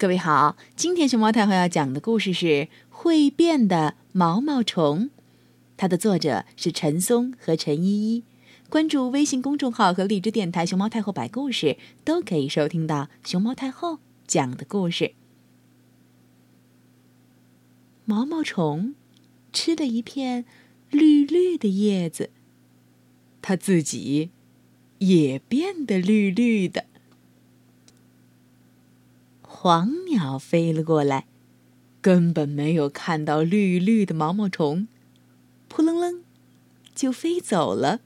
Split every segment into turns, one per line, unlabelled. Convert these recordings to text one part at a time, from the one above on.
各位好，今天熊猫太后要讲的故事是《会变的毛毛虫》，它的作者是陈松和陈依依。关注微信公众号和荔枝电台“熊猫太后摆故事”，都可以收听到熊猫太后讲的故事。毛毛虫吃了一片绿绿的叶子，它自己也变得绿绿的。黄鸟飞了过来，根本没有看到绿绿的毛毛虫，扑棱棱就飞走了。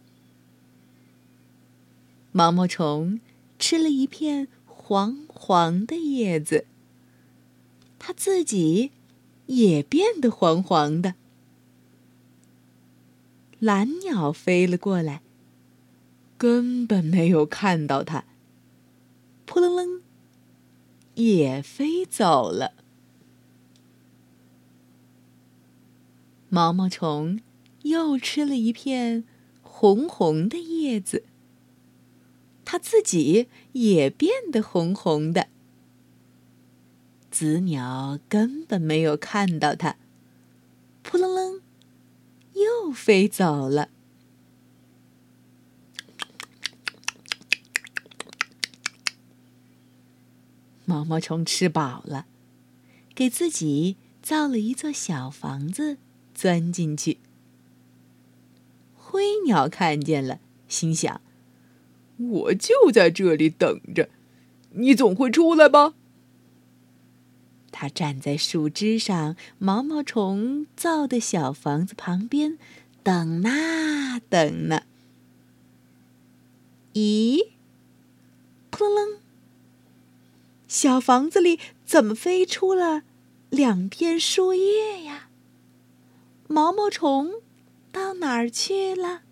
毛毛虫吃了一片黄黄的叶子，它自己也变得黄黄的。蓝鸟飞了过来，根本没有看到它，也飞走了。毛毛虫又吃了一片红红的叶子，它自己也变得红红的。紫鸟根本没有看到它，扑棱棱，又飞走了。毛毛虫吃饱了，给自己造了一座小房子，钻进去。灰鸟看见了，心想：“
我就在这里等着，你总会出来吧？”
它站在树枝上，毛毛虫造的小房子旁边，等啊等呢。咦，扑棱棱。小房子里怎么飞出了两片树叶呀？毛毛虫到哪儿去了？